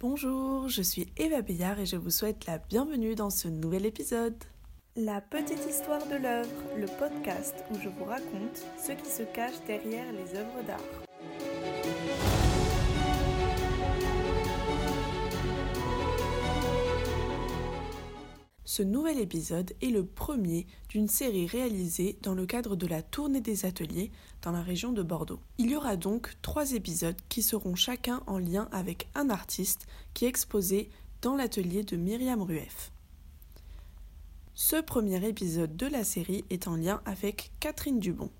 Bonjour, je suis Eva Payard et je vous souhaite la bienvenue dans ce nouvel épisode. La petite histoire de l'œuvre, le podcast où je vous raconte ce qui se cache derrière les œuvres d'art. Ce nouvel épisode est le premier d'une série réalisée dans le cadre de la tournée des ateliers dans la région de Bordeaux. Il y aura donc trois épisodes qui seront chacun en lien avec un artiste qui est exposé dans l'atelier de Myriam Rueff. Ce premier épisode de la série est en lien avec Catherine Dubon.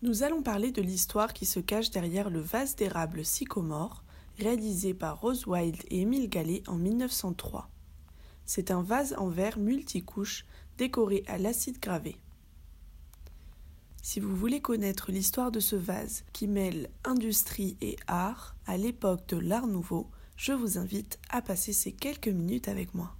Nous allons parler de l'histoire qui se cache derrière le vase d'érable sycomore, réalisé par Rose Wild et Émile Gallet en 1903. C'est un vase en verre multicouche décoré à l'acide gravé. Si vous voulez connaître l'histoire de ce vase qui mêle industrie et art à l'époque de l'Art nouveau, je vous invite à passer ces quelques minutes avec moi.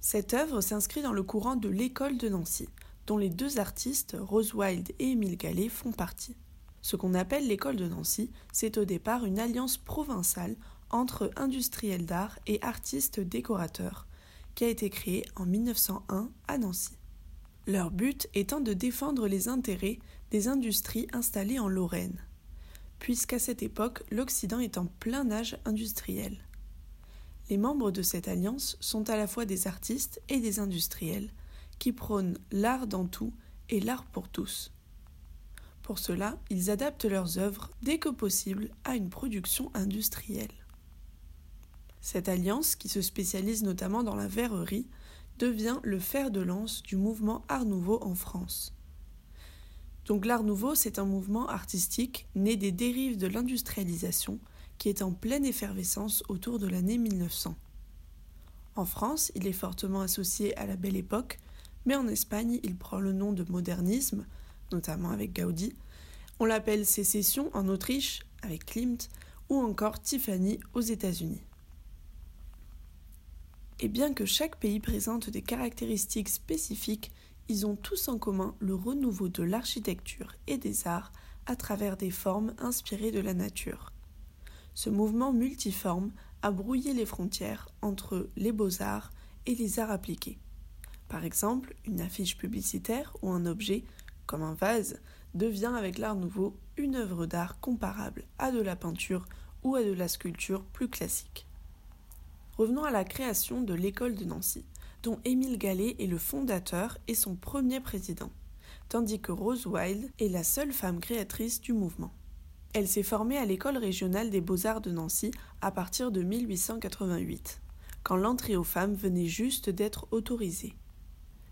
Cette œuvre s'inscrit dans le courant de l'école de Nancy, dont les deux artistes, Rose Wild et Émile Gallet, font partie. Ce qu'on appelle l'école de Nancy, c'est au départ une alliance provinciale entre industriels d'art et artistes décorateurs, qui a été créé en 1901 à Nancy. Leur but étant de défendre les intérêts des industries installées en Lorraine, puisqu'à cette époque l'Occident est en plein âge industriel. Les membres de cette alliance sont à la fois des artistes et des industriels, qui prônent l'art dans tout et l'art pour tous. Pour cela, ils adaptent leurs œuvres dès que possible à une production industrielle. Cette alliance, qui se spécialise notamment dans la verrerie, devient le fer de lance du mouvement Art Nouveau en France. Donc l'Art Nouveau, c'est un mouvement artistique né des dérives de l'industrialisation qui est en pleine effervescence autour de l'année 1900. En France, il est fortement associé à la Belle Époque, mais en Espagne, il prend le nom de modernisme, notamment avec Gaudi. On l'appelle sécession en Autriche, avec Klimt, ou encore Tiffany aux États-Unis. Et bien que chaque pays présente des caractéristiques spécifiques, ils ont tous en commun le renouveau de l'architecture et des arts à travers des formes inspirées de la nature. Ce mouvement multiforme a brouillé les frontières entre les beaux-arts et les arts appliqués. Par exemple, une affiche publicitaire ou un objet, comme un vase, devient avec l'art nouveau une œuvre d'art comparable à de la peinture ou à de la sculpture plus classique. Revenons à la création de l'école de Nancy, dont Émile Gallet est le fondateur et son premier président, tandis que Rose Wild est la seule femme créatrice du mouvement. Elle s'est formée à l'école régionale des beaux-arts de Nancy à partir de 1888, quand l'entrée aux femmes venait juste d'être autorisée.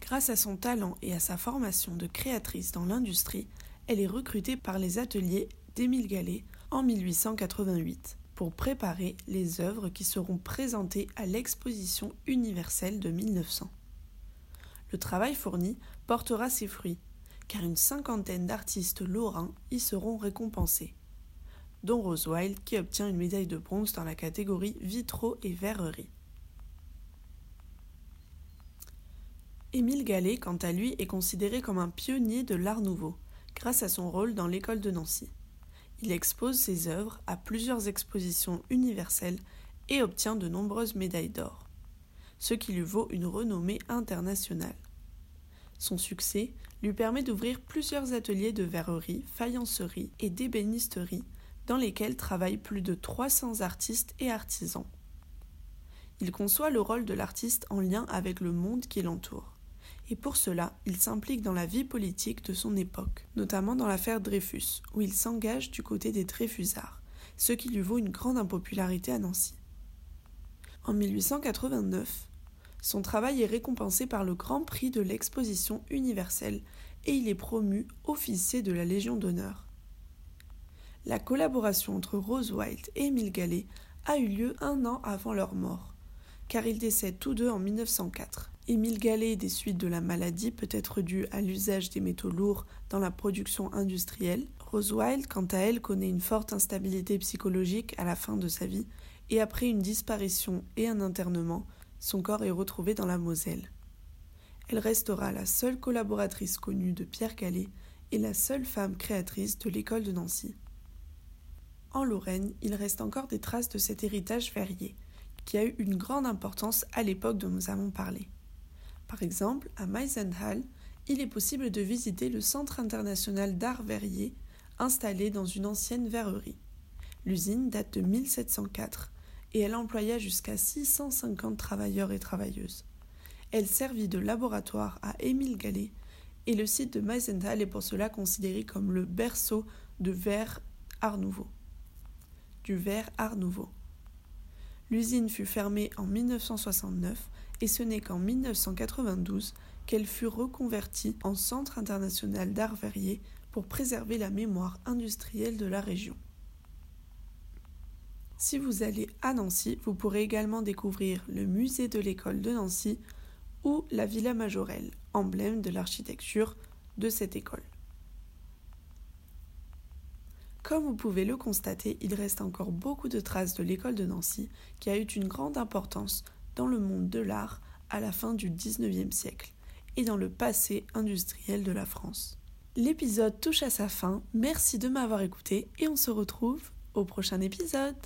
Grâce à son talent et à sa formation de créatrice dans l'industrie, elle est recrutée par les ateliers d'Émile Gallet en 1888 pour préparer les œuvres qui seront présentées à l'exposition universelle de 1900. Le travail fourni portera ses fruits, car une cinquantaine d'artistes lorrains y seront récompensés, dont Rose Wild qui obtient une médaille de bronze dans la catégorie vitraux et verrerie. Émile Gallet, quant à lui, est considéré comme un pionnier de l'art nouveau, grâce à son rôle dans l'école de Nancy. Il expose ses œuvres à plusieurs expositions universelles et obtient de nombreuses médailles d'or, ce qui lui vaut une renommée internationale. Son succès lui permet d'ouvrir plusieurs ateliers de verrerie, faïencerie et d'ébénisterie dans lesquels travaillent plus de 300 artistes et artisans. Il conçoit le rôle de l'artiste en lien avec le monde qui l'entoure et pour cela, il s'implique dans la vie politique de son époque, notamment dans l'affaire Dreyfus, où il s'engage du côté des Dreyfusards, ce qui lui vaut une grande impopularité à Nancy. En 1889, son travail est récompensé par le Grand Prix de l'Exposition universelle et il est promu officier de la Légion d'honneur. La collaboration entre Rose Wild et Émile Gallet a eu lieu un an avant leur mort, car ils décèdent tous deux en 1904 Émile Gallet, des suites de la maladie, peut être dû à l'usage des métaux lourds dans la production industrielle. Rose Wild, quant à elle, connaît une forte instabilité psychologique à la fin de sa vie, et après une disparition et un internement, son corps est retrouvé dans la Moselle. Elle restera la seule collaboratrice connue de Pierre Gallet et la seule femme créatrice de l'école de Nancy. En Lorraine, il reste encore des traces de cet héritage verrier, qui a eu une grande importance à l'époque dont nous avons parlé. Par exemple, à Meisenhall, il est possible de visiter le Centre international d'art verrier, installé dans une ancienne verrerie. L'usine date de 1704 et elle employa jusqu'à 650 travailleurs et travailleuses. Elle servit de laboratoire à Émile Gallet et le site de Meisenthal est pour cela considéré comme le berceau de verre Art Nouveau. Du verre Art Nouveau. L'usine fut fermée en 1969 et ce n'est qu'en 1992 qu'elle fut reconvertie en Centre international d'art verrier pour préserver la mémoire industrielle de la région. Si vous allez à Nancy, vous pourrez également découvrir le musée de l'école de Nancy ou la Villa Majorelle, emblème de l'architecture de cette école. Comme vous pouvez le constater, il reste encore beaucoup de traces de l'école de Nancy qui a eu une grande importance dans le monde de l'art à la fin du XIXe siècle et dans le passé industriel de la France. L'épisode touche à sa fin, merci de m'avoir écouté et on se retrouve au prochain épisode.